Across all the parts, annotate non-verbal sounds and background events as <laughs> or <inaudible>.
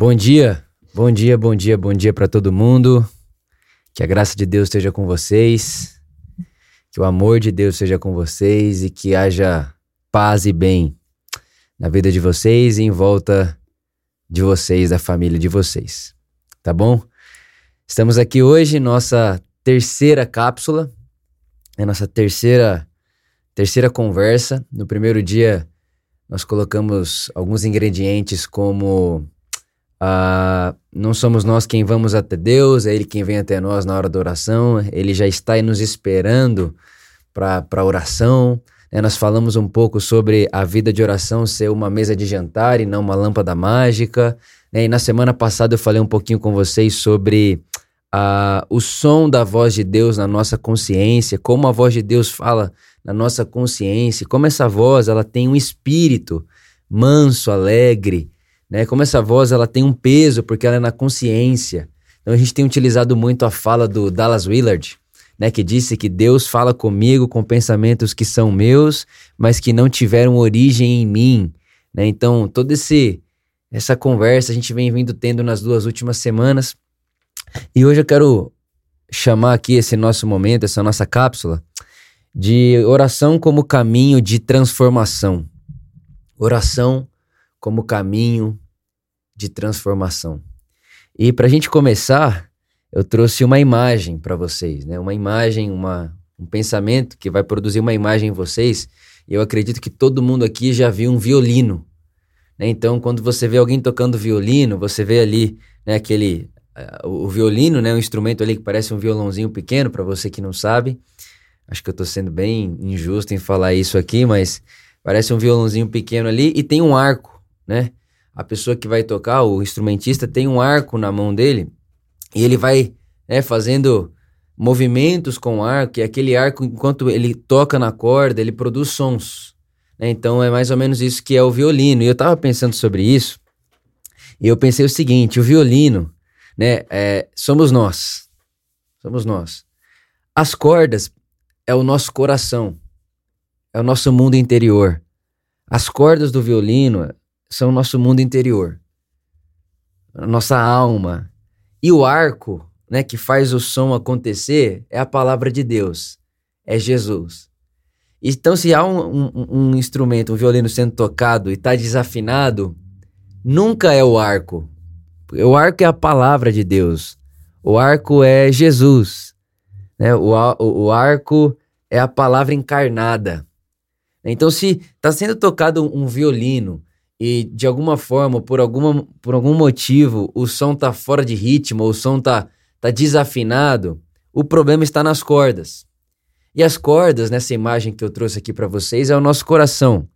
Bom dia, bom dia, bom dia, bom dia para todo mundo. Que a graça de Deus esteja com vocês, que o amor de Deus seja com vocês e que haja paz e bem na vida de vocês e em volta de vocês, da família de vocês. Tá bom? Estamos aqui hoje, nossa terceira cápsula, é nossa terceira terceira conversa. No primeiro dia, nós colocamos alguns ingredientes como Uh, não somos nós quem vamos até Deus, é Ele quem vem até nós na hora da oração, Ele já está aí nos esperando para a oração. Né? Nós falamos um pouco sobre a vida de oração ser uma mesa de jantar e não uma lâmpada mágica. Né? E na semana passada eu falei um pouquinho com vocês sobre uh, o som da voz de Deus na nossa consciência, como a voz de Deus fala na nossa consciência, como essa voz ela tem um espírito manso, alegre, né? Como essa voz ela tem um peso porque ela é na consciência. Então a gente tem utilizado muito a fala do Dallas Willard, né, que disse que Deus fala comigo com pensamentos que são meus, mas que não tiveram origem em mim, né? Então, todo esse essa conversa a gente vem vindo tendo nas duas últimas semanas. E hoje eu quero chamar aqui esse nosso momento, essa nossa cápsula de oração como caminho de transformação. Oração como caminho de transformação. E para a gente começar, eu trouxe uma imagem para vocês, né? Uma imagem, uma, um pensamento que vai produzir uma imagem em vocês. E eu acredito que todo mundo aqui já viu um violino. Né? Então, quando você vê alguém tocando violino, você vê ali né, aquele uh, o violino, né, um instrumento ali que parece um violãozinho pequeno para você que não sabe. Acho que eu estou sendo bem injusto em falar isso aqui, mas parece um violãozinho pequeno ali e tem um arco né? A pessoa que vai tocar, o instrumentista, tem um arco na mão dele e ele vai né, fazendo movimentos com o arco, e aquele arco, enquanto ele toca na corda, ele produz sons. Né? Então é mais ou menos isso que é o violino. E eu estava pensando sobre isso, e eu pensei o seguinte: o violino, né, é, somos nós. Somos nós. As cordas é o nosso coração, é o nosso mundo interior. As cordas do violino são o nosso mundo interior, a nossa alma. E o arco, né, que faz o som acontecer, é a palavra de Deus, é Jesus. Então, se há um, um, um instrumento, um violino sendo tocado e está desafinado, nunca é o arco. O arco é a palavra de Deus. O arco é Jesus. Né? O, o, o arco é a palavra encarnada. Então, se está sendo tocado um violino e de alguma forma, por, alguma, por algum motivo, o som tá fora de ritmo, ou o som tá, tá desafinado, o problema está nas cordas. E as cordas, nessa imagem que eu trouxe aqui para vocês, é o nosso coração,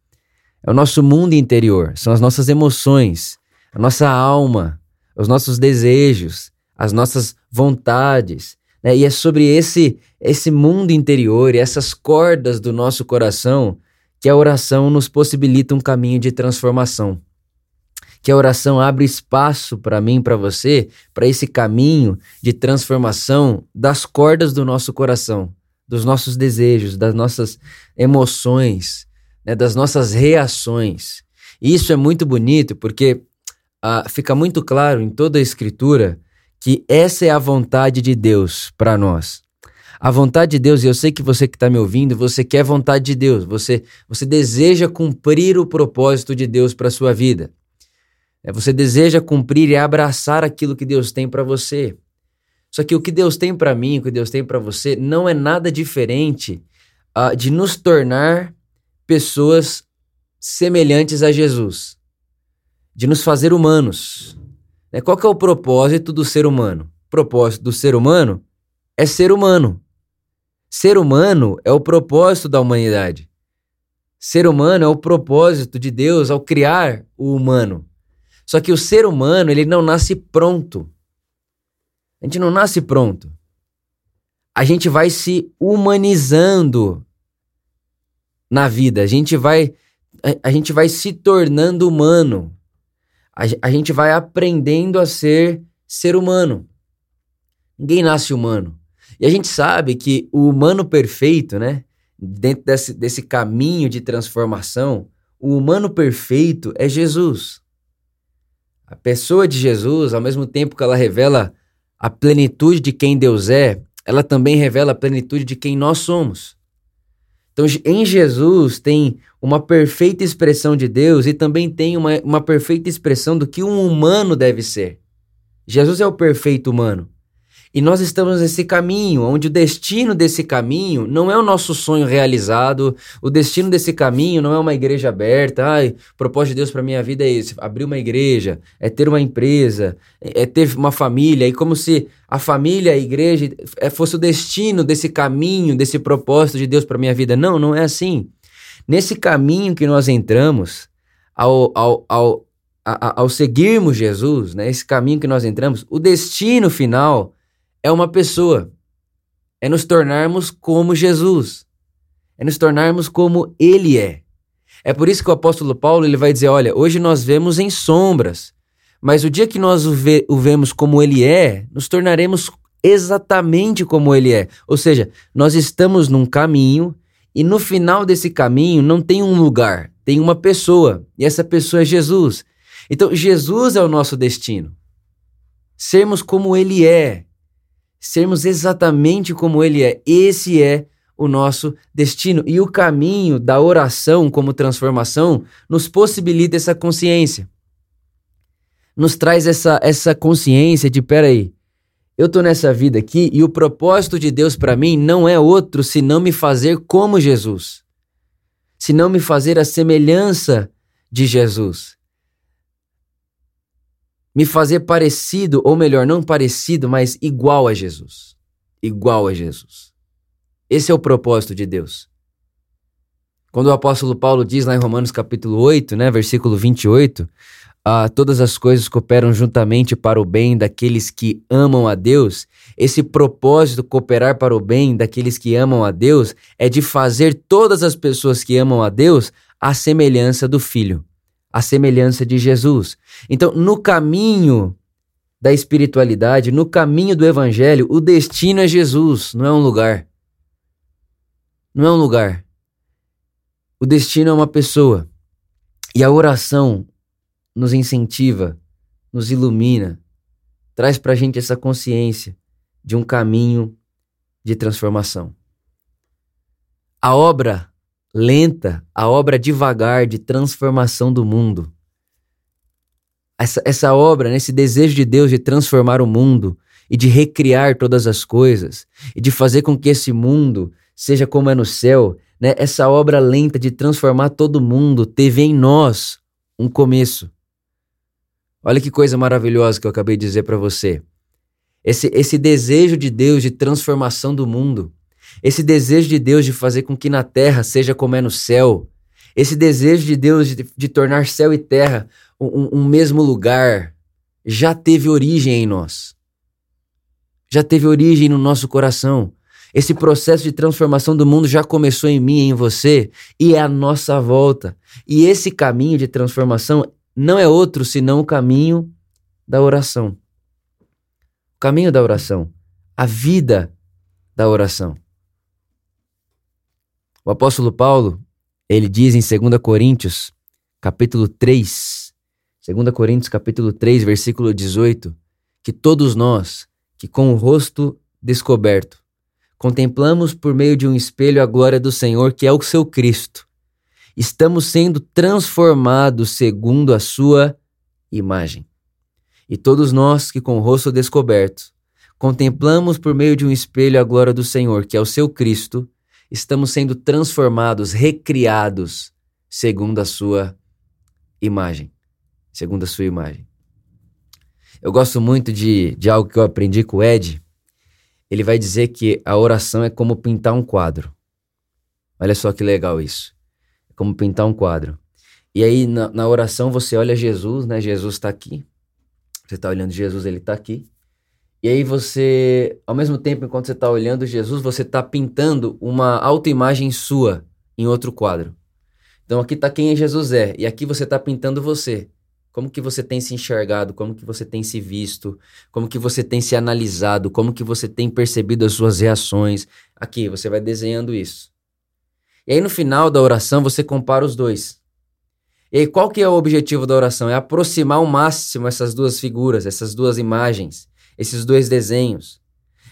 é o nosso mundo interior, são as nossas emoções, a nossa alma, os nossos desejos, as nossas vontades. Né? E é sobre esse, esse mundo interior e essas cordas do nosso coração que a oração nos possibilita um caminho de transformação. Que a oração abre espaço para mim, para você, para esse caminho de transformação das cordas do nosso coração, dos nossos desejos, das nossas emoções, né, das nossas reações. E isso é muito bonito porque ah, fica muito claro em toda a Escritura que essa é a vontade de Deus para nós. A vontade de Deus, e eu sei que você que está me ouvindo, você quer a vontade de Deus, você, você deseja cumprir o propósito de Deus para sua vida. É, você deseja cumprir e abraçar aquilo que Deus tem para você. Só que o que Deus tem para mim, o que Deus tem para você, não é nada diferente uh, de nos tornar pessoas semelhantes a Jesus, de nos fazer humanos. Né? Qual que é o propósito do ser humano? O propósito do ser humano é ser humano. Ser humano é o propósito da humanidade. Ser humano é o propósito de Deus ao criar o humano. Só que o ser humano, ele não nasce pronto. A gente não nasce pronto. A gente vai se humanizando na vida. A gente vai a, a gente vai se tornando humano. A, a gente vai aprendendo a ser ser humano. Ninguém nasce humano. E a gente sabe que o humano perfeito, né? Dentro desse, desse caminho de transformação, o humano perfeito é Jesus. A pessoa de Jesus, ao mesmo tempo que ela revela a plenitude de quem Deus é, ela também revela a plenitude de quem nós somos. Então, em Jesus tem uma perfeita expressão de Deus e também tem uma, uma perfeita expressão do que um humano deve ser. Jesus é o perfeito humano. E nós estamos nesse caminho, onde o destino desse caminho não é o nosso sonho realizado, o destino desse caminho não é uma igreja aberta. Ai, o propósito de Deus para minha vida é esse: abrir uma igreja, é ter uma empresa, é ter uma família. E como se a família, a igreja, é, fosse o destino desse caminho, desse propósito de Deus para minha vida. Não, não é assim. Nesse caminho que nós entramos, ao, ao, ao, ao seguirmos Jesus, né, esse caminho que nós entramos, o destino final é uma pessoa. É nos tornarmos como Jesus. É nos tornarmos como ele é. É por isso que o apóstolo Paulo ele vai dizer: olha, hoje nós vemos em sombras, mas o dia que nós o, ve o vemos como ele é, nos tornaremos exatamente como ele é. Ou seja, nós estamos num caminho e no final desse caminho não tem um lugar, tem uma pessoa, e essa pessoa é Jesus. Então, Jesus é o nosso destino. Sermos como ele é, sermos exatamente como Ele é. Esse é o nosso destino. E o caminho da oração como transformação nos possibilita essa consciência. Nos traz essa, essa consciência de: peraí, eu tô nessa vida aqui e o propósito de Deus para mim não é outro senão me fazer como Jesus, senão me fazer a semelhança de Jesus me fazer parecido, ou melhor, não parecido, mas igual a Jesus. Igual a Jesus. Esse é o propósito de Deus. Quando o apóstolo Paulo diz lá em Romanos capítulo 8, né, versículo 28, ah, todas as coisas cooperam juntamente para o bem daqueles que amam a Deus, esse propósito cooperar para o bem daqueles que amam a Deus é de fazer todas as pessoas que amam a Deus a semelhança do Filho a semelhança de Jesus. Então, no caminho da espiritualidade, no caminho do evangelho, o destino é Jesus, não é um lugar. Não é um lugar. O destino é uma pessoa. E a oração nos incentiva, nos ilumina, traz para gente essa consciência de um caminho de transformação. A obra lenta, a obra devagar de transformação do mundo. Essa, essa obra, né, esse desejo de Deus de transformar o mundo e de recriar todas as coisas e de fazer com que esse mundo seja como é no céu, né, essa obra lenta de transformar todo mundo teve em nós um começo. Olha que coisa maravilhosa que eu acabei de dizer para você. Esse, esse desejo de Deus de transformação do mundo esse desejo de Deus de fazer com que na terra seja como é no céu, esse desejo de Deus de, de tornar céu e terra um, um mesmo lugar, já teve origem em nós. Já teve origem no nosso coração. Esse processo de transformação do mundo já começou em mim e em você e é a nossa volta. E esse caminho de transformação não é outro senão o caminho da oração. O caminho da oração. A vida da oração. O apóstolo Paulo, ele diz em 2 Coríntios, capítulo 3, 2 Coríntios capítulo 3, versículo 18, que todos nós, que com o rosto descoberto, contemplamos por meio de um espelho a glória do Senhor, que é o seu Cristo, estamos sendo transformados segundo a sua imagem. E todos nós que com o rosto descoberto, contemplamos por meio de um espelho a glória do Senhor, que é o seu Cristo, estamos sendo transformados, recriados segundo a sua imagem. Segundo a sua imagem. Eu gosto muito de, de algo que eu aprendi com o Ed. Ele vai dizer que a oração é como pintar um quadro. Olha só que legal isso. É como pintar um quadro. E aí, na, na oração, você olha Jesus, né? Jesus está aqui. Você está olhando Jesus, ele está aqui. E aí você, ao mesmo tempo, enquanto você está olhando Jesus, você está pintando uma autoimagem sua em outro quadro. Então aqui está quem Jesus é, e aqui você está pintando você. Como que você tem se enxergado, como que você tem se visto, como que você tem se analisado, como que você tem percebido as suas reações. Aqui, você vai desenhando isso. E aí no final da oração você compara os dois. E aí, qual que é o objetivo da oração? É aproximar ao máximo essas duas figuras, essas duas imagens, esses dois desenhos.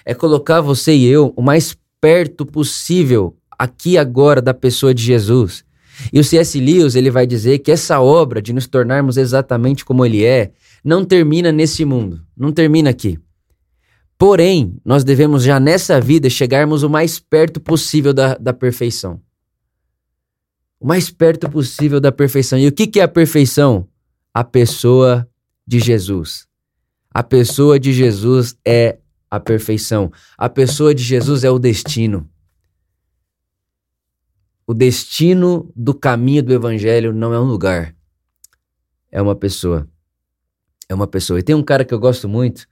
É colocar você e eu o mais perto possível aqui agora da pessoa de Jesus. E o C.S. Lewis ele vai dizer que essa obra de nos tornarmos exatamente como ele é não termina nesse mundo, não termina aqui. Porém, nós devemos já nessa vida chegarmos o mais perto possível da, da perfeição. O mais perto possível da perfeição. E o que, que é a perfeição? A pessoa de Jesus. A pessoa de Jesus é a perfeição. A pessoa de Jesus é o destino. O destino do caminho do evangelho não é um lugar, é uma pessoa. É uma pessoa. E tem um cara que eu gosto muito,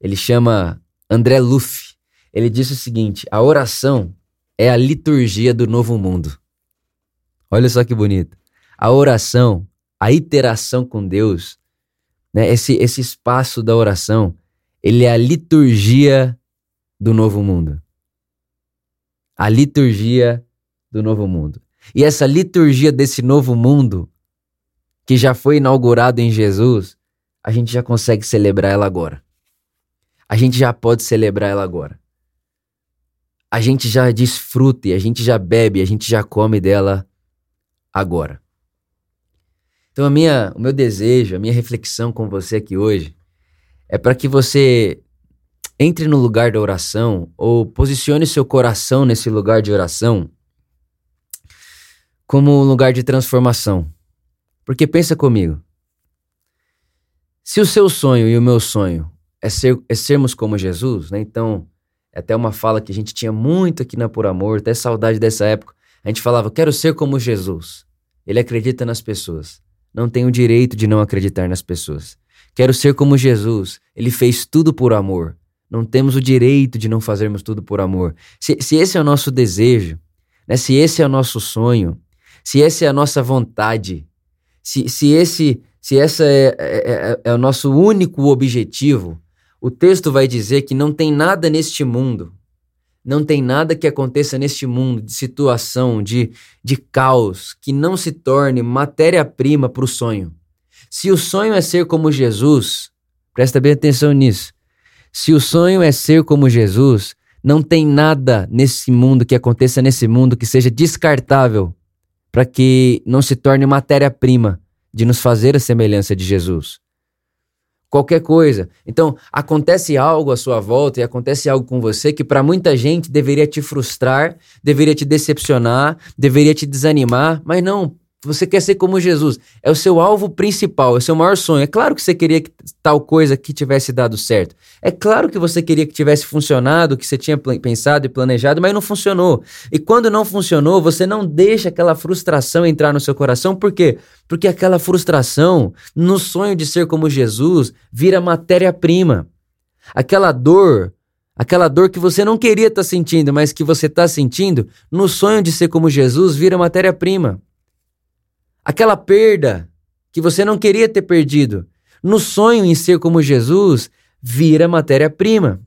ele chama André Luff. Ele disse o seguinte: a oração é a liturgia do novo mundo. Olha só que bonito. A oração, a interação com Deus, né, esse, esse espaço da oração, ele é a liturgia do novo mundo. A liturgia do novo mundo. E essa liturgia desse novo mundo, que já foi inaugurado em Jesus, a gente já consegue celebrar ela agora. A gente já pode celebrar ela agora. A gente já desfruta, a gente já bebe, a gente já come dela agora. Então a minha, o meu desejo, a minha reflexão com você aqui hoje é para que você entre no lugar da oração ou posicione seu coração nesse lugar de oração como um lugar de transformação. Porque pensa comigo. Se o seu sonho e o meu sonho é, ser, é sermos como Jesus, né? Então, é até uma fala que a gente tinha muito aqui na Por Amor, até saudade dessa época. A gente falava, quero ser como Jesus. Ele acredita nas pessoas. Não tem o direito de não acreditar nas pessoas. Quero ser como Jesus. Ele fez tudo por amor. Não temos o direito de não fazermos tudo por amor. Se, se esse é o nosso desejo, né? se esse é o nosso sonho, se essa é a nossa vontade, se, se esse se essa é, é, é, é o nosso único objetivo, o texto vai dizer que não tem nada neste mundo, não tem nada que aconteça neste mundo de situação, de, de caos, que não se torne matéria-prima para o sonho. Se o sonho é ser como Jesus, presta bem atenção nisso. Se o sonho é ser como Jesus, não tem nada nesse mundo que aconteça nesse mundo que seja descartável para que não se torne matéria-prima de nos fazer a semelhança de Jesus. Qualquer coisa. Então, acontece algo à sua volta e acontece algo com você que para muita gente deveria te frustrar, deveria te decepcionar, deveria te desanimar, mas não, você quer ser como Jesus. É o seu alvo principal, é o seu maior sonho. É claro que você queria que tal coisa que tivesse dado certo. É claro que você queria que tivesse funcionado, que você tinha pensado e planejado, mas não funcionou. E quando não funcionou, você não deixa aquela frustração entrar no seu coração. Por quê? Porque aquela frustração, no sonho de ser como Jesus, vira matéria-prima. Aquela dor, aquela dor que você não queria estar tá sentindo, mas que você está sentindo, no sonho de ser como Jesus, vira matéria-prima. Aquela perda que você não queria ter perdido, no sonho em ser como Jesus, vira matéria-prima.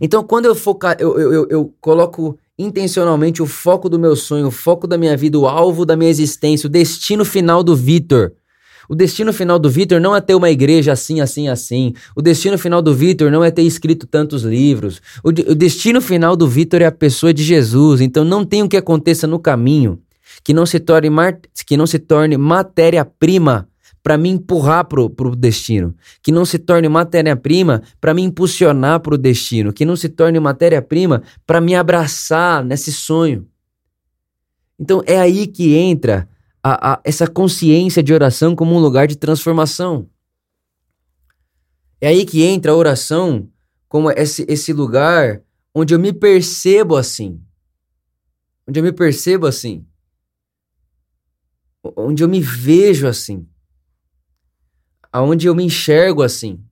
Então, quando eu, focar, eu, eu, eu, eu coloco intencionalmente o foco do meu sonho, o foco da minha vida, o alvo da minha existência, o destino final do Vitor. O destino final do Vitor não é ter uma igreja assim, assim, assim. O destino final do Vitor não é ter escrito tantos livros. O, de, o destino final do Vitor é a pessoa de Jesus. Então não tem o que aconteça no caminho que não se torne, que não se torne matéria-prima para me empurrar pro, pro destino, que não se torne matéria-prima para me impulsionar pro destino, que não se torne matéria-prima para me abraçar nesse sonho. Então é aí que entra a, a, essa consciência de oração como um lugar de transformação. É aí que entra a oração como esse, esse lugar onde eu me percebo assim. Onde eu me percebo assim onde eu me vejo assim, aonde eu me enxergo assim.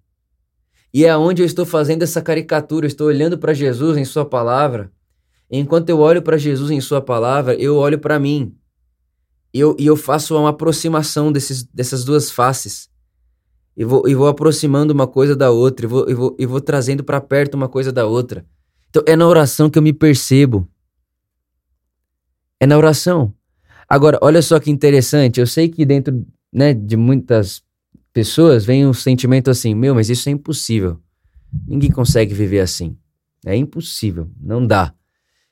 E é onde eu estou fazendo essa caricatura, eu estou olhando para Jesus em Sua palavra. E enquanto eu olho para Jesus em Sua palavra, eu olho para mim. E eu, e eu faço uma aproximação desses, dessas duas faces. E vou, e vou aproximando uma coisa da outra, e vou, e vou, e vou trazendo para perto uma coisa da outra. Então é na oração que eu me percebo. É na oração. Agora, olha só que interessante. Eu sei que dentro né, de muitas pessoas vem um sentimento assim: meu, mas isso é impossível. Ninguém consegue viver assim. É impossível. Não dá.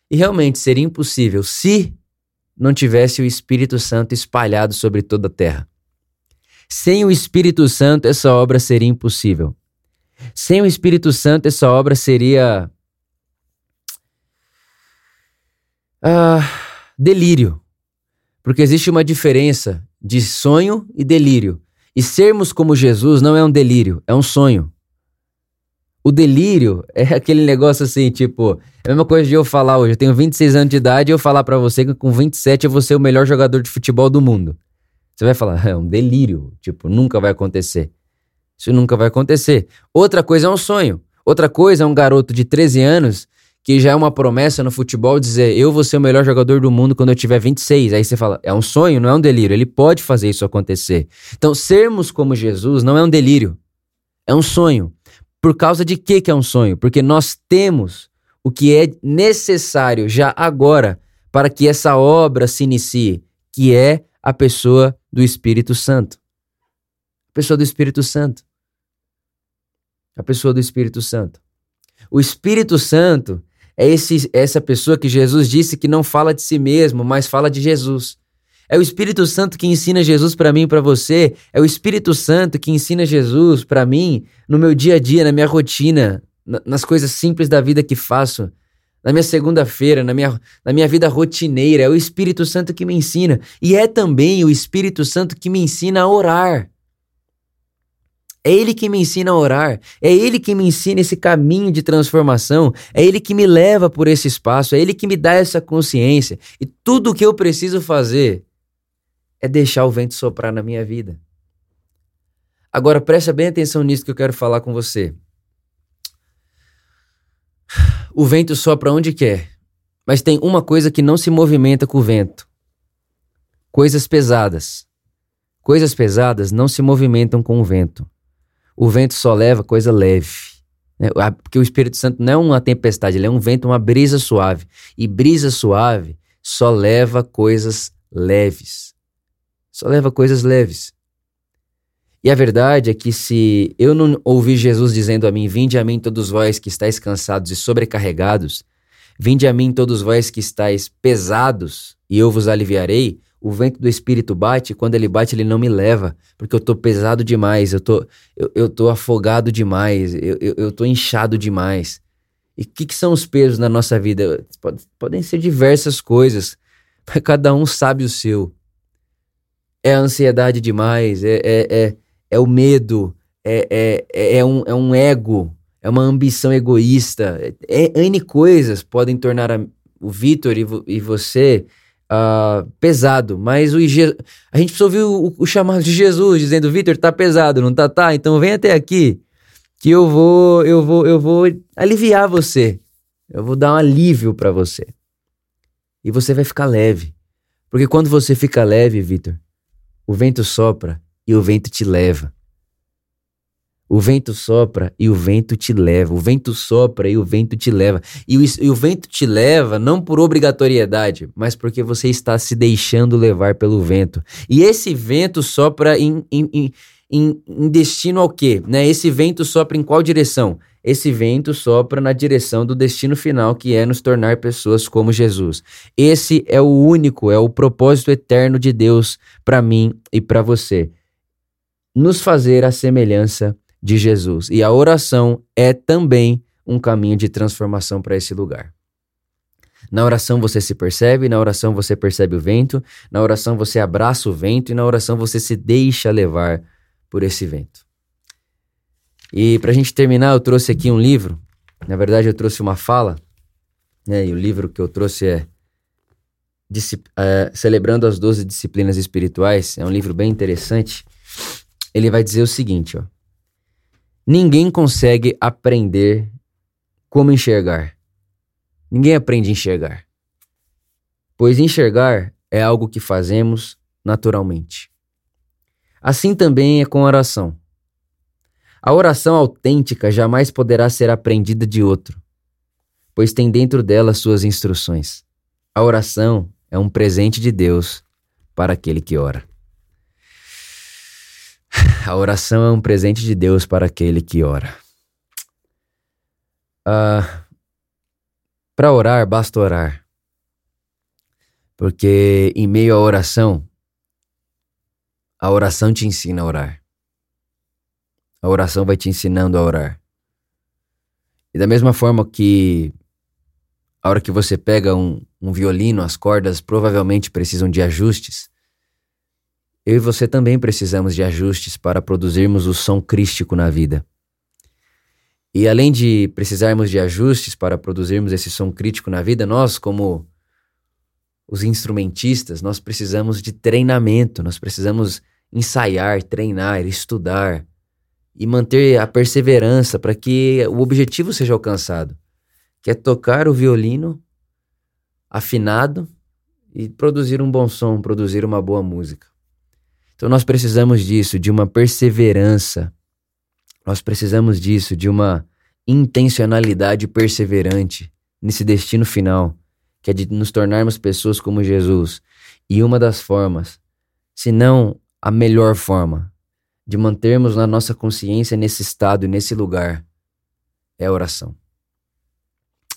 E realmente seria impossível se não tivesse o Espírito Santo espalhado sobre toda a terra. Sem o Espírito Santo, essa obra seria impossível. Sem o Espírito Santo, essa obra seria. Ah, delírio. Porque existe uma diferença de sonho e delírio. E sermos como Jesus não é um delírio, é um sonho. O delírio é <laughs> aquele negócio assim, tipo, é a mesma coisa de eu falar hoje, eu tenho 26 anos de idade e eu falar para você que com 27 eu vou ser o melhor jogador de futebol do mundo. Você vai falar, é um delírio, tipo, nunca vai acontecer. Isso nunca vai acontecer. Outra coisa é um sonho. Outra coisa é um garoto de 13 anos que já é uma promessa no futebol dizer eu vou ser o melhor jogador do mundo quando eu tiver 26. Aí você fala, é um sonho, não é um delírio. Ele pode fazer isso acontecer. Então, sermos como Jesus não é um delírio, é um sonho. Por causa de que que é um sonho? Porque nós temos o que é necessário já agora para que essa obra se inicie, que é a pessoa do Espírito Santo. A pessoa do Espírito Santo. A pessoa do Espírito Santo. O Espírito Santo é esse, essa pessoa que Jesus disse que não fala de si mesmo, mas fala de Jesus. É o Espírito Santo que ensina Jesus para mim e para você. É o Espírito Santo que ensina Jesus para mim no meu dia a dia, na minha rotina, nas coisas simples da vida que faço. Na minha segunda-feira, na minha, na minha vida rotineira. É o Espírito Santo que me ensina. E é também o Espírito Santo que me ensina a orar. É Ele que me ensina a orar, é Ele que me ensina esse caminho de transformação, é Ele que me leva por esse espaço, é Ele que me dá essa consciência. E tudo o que eu preciso fazer é deixar o vento soprar na minha vida. Agora presta bem atenção nisso que eu quero falar com você. O vento sopra onde quer, mas tem uma coisa que não se movimenta com o vento: coisas pesadas. Coisas pesadas não se movimentam com o vento o vento só leva coisa leve. Né? Porque o Espírito Santo não é uma tempestade, ele é um vento, uma brisa suave. E brisa suave só leva coisas leves. Só leva coisas leves. E a verdade é que se eu não ouvir Jesus dizendo a mim: Vinde a mim todos vós que estáis cansados e sobrecarregados, vinde a mim todos vós que estáis pesados, e eu vos aliviarei, o vento do espírito bate, e quando ele bate, ele não me leva, porque eu tô pesado demais, eu tô, eu, eu tô afogado demais, eu, eu, eu tô inchado demais. E o que, que, são os pesos na nossa vida? Pode, podem ser diversas coisas, <laughs> mas cada um sabe o seu. É a ansiedade demais, é, é, é, é o medo, é, é, é, um, é um ego, é uma ambição egoísta. É, é N coisas podem tornar a, o Vitor e, e você uh, pesado, mas o a gente precisa ouvir o, o chamado de Jesus dizendo: Vitor, tá pesado, não tá? Tá, então vem até aqui que eu vou, eu vou, eu vou aliviar você. Eu vou dar um alívio para você. E você vai ficar leve. Porque quando você fica leve, Vitor, o vento sopra e o vento te leva. O vento sopra e o vento te leva. O vento sopra e o vento te leva. E o, e o, vento te leva não por obrigatoriedade, mas porque você está se deixando levar pelo vento. E esse vento sopra em, em, em, em destino ao quê? Né? Esse vento sopra em qual direção? Esse vento sopra na direção do destino final, que é nos tornar pessoas como Jesus. Esse é o único, é o propósito eterno de Deus para mim e para você. Nos fazer a semelhança de Jesus. E a oração é também um caminho de transformação para esse lugar. Na oração você se percebe, na oração você percebe o vento, na oração você abraça o vento e na oração você se deixa levar por esse vento. E para a gente terminar, eu trouxe aqui um livro. Na verdade, eu trouxe uma fala, né? E o livro que eu trouxe é, é Celebrando as Doze Disciplinas Espirituais. É um livro bem interessante. Ele vai dizer o seguinte, ó. Ninguém consegue aprender como enxergar. Ninguém aprende a enxergar. Pois enxergar é algo que fazemos naturalmente. Assim também é com oração. A oração autêntica jamais poderá ser aprendida de outro, pois tem dentro dela suas instruções. A oração é um presente de Deus para aquele que ora. <laughs> A oração é um presente de Deus para aquele que ora. Uh, para orar, basta orar. Porque em meio à oração, a oração te ensina a orar. A oração vai te ensinando a orar. E da mesma forma que a hora que você pega um, um violino, as cordas provavelmente precisam de ajustes. Eu e você também precisamos de ajustes para produzirmos o som crístico na vida. E além de precisarmos de ajustes para produzirmos esse som crítico na vida, nós, como os instrumentistas, nós precisamos de treinamento, nós precisamos ensaiar, treinar, estudar e manter a perseverança para que o objetivo seja alcançado, que é tocar o violino afinado e produzir um bom som, produzir uma boa música. Então nós precisamos disso, de uma perseverança. Nós precisamos disso, de uma intencionalidade perseverante nesse destino final que é de nos tornarmos pessoas como Jesus. E uma das formas, se não a melhor forma, de mantermos na nossa consciência nesse estado e nesse lugar, é a oração.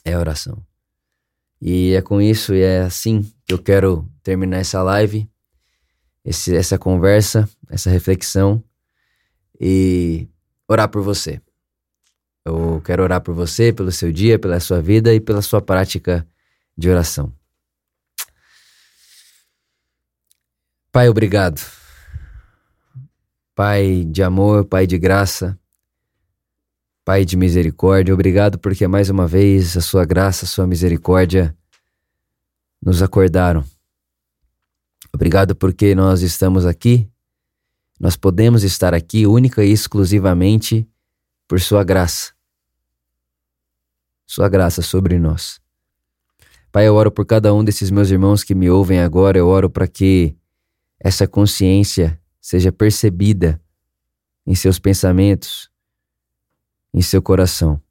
É a oração. E é com isso e é assim que eu quero terminar essa live, esse, essa conversa, essa reflexão e orar por você. Eu quero orar por você, pelo seu dia, pela sua vida e pela sua prática de oração. Pai, obrigado. Pai de amor, Pai de graça, Pai de misericórdia, obrigado porque mais uma vez a Sua graça, a Sua misericórdia nos acordaram. Obrigado porque nós estamos aqui, nós podemos estar aqui única e exclusivamente por Sua graça. Sua graça sobre nós. Pai, eu oro por cada um desses meus irmãos que me ouvem agora, eu oro para que essa consciência seja percebida em seus pensamentos, em seu coração.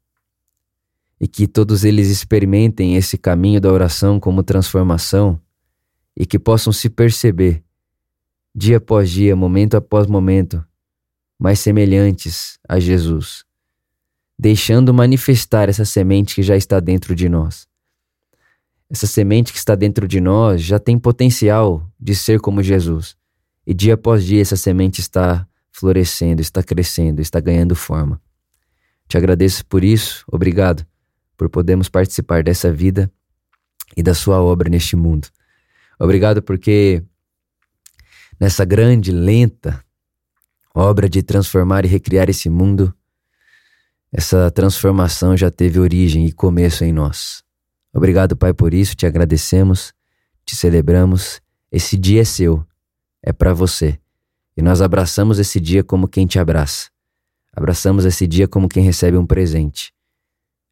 E que todos eles experimentem esse caminho da oração como transformação e que possam se perceber, dia após dia, momento após momento, mais semelhantes a Jesus, deixando manifestar essa semente que já está dentro de nós essa semente que está dentro de nós já tem potencial de ser como Jesus. E dia após dia essa semente está florescendo, está crescendo, está ganhando forma. Te agradeço por isso, obrigado por podermos participar dessa vida e da sua obra neste mundo. Obrigado porque nessa grande, lenta obra de transformar e recriar esse mundo, essa transformação já teve origem e começo em nós. Obrigado, Pai, por isso, te agradecemos, te celebramos. Esse dia é seu, é para você. E nós abraçamos esse dia como quem te abraça. Abraçamos esse dia como quem recebe um presente.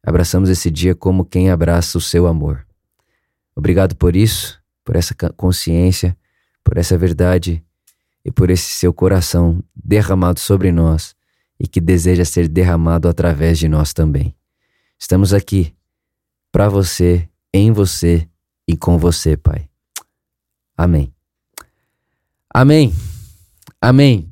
Abraçamos esse dia como quem abraça o seu amor. Obrigado por isso, por essa consciência, por essa verdade e por esse seu coração derramado sobre nós e que deseja ser derramado através de nós também. Estamos aqui para você, em você e com você, Pai. Amém. Amém. Amém.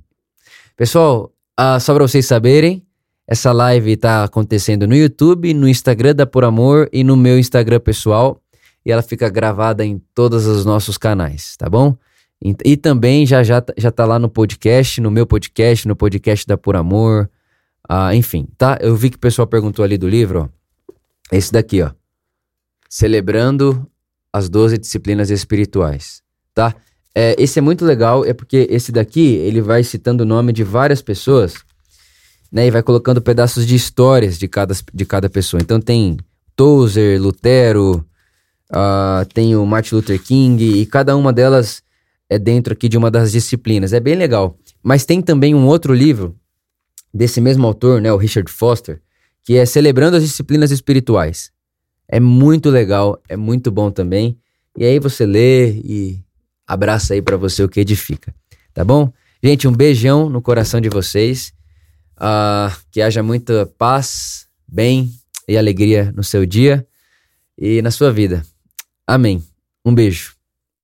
Pessoal, uh, só para vocês saberem, essa live está acontecendo no YouTube, no Instagram da Por Amor e no meu Instagram pessoal. E ela fica gravada em todos os nossos canais, tá bom? E, e também já, já, já tá lá no podcast, no meu podcast, no podcast da Por Amor. Uh, enfim, tá? Eu vi que o pessoal perguntou ali do livro, ó. Esse daqui, ó celebrando as 12 disciplinas espirituais, tá? É, esse é muito legal, é porque esse daqui, ele vai citando o nome de várias pessoas, né? E vai colocando pedaços de histórias de cada, de cada pessoa. Então tem Tozer, Lutero, uh, tem o Martin Luther King, e cada uma delas é dentro aqui de uma das disciplinas. É bem legal. Mas tem também um outro livro desse mesmo autor, né, o Richard Foster, que é Celebrando as Disciplinas Espirituais. É muito legal, é muito bom também. E aí você lê e abraça aí para você o que edifica, tá bom? Gente, um beijão no coração de vocês. Uh, que haja muita paz, bem e alegria no seu dia e na sua vida. Amém. Um beijo.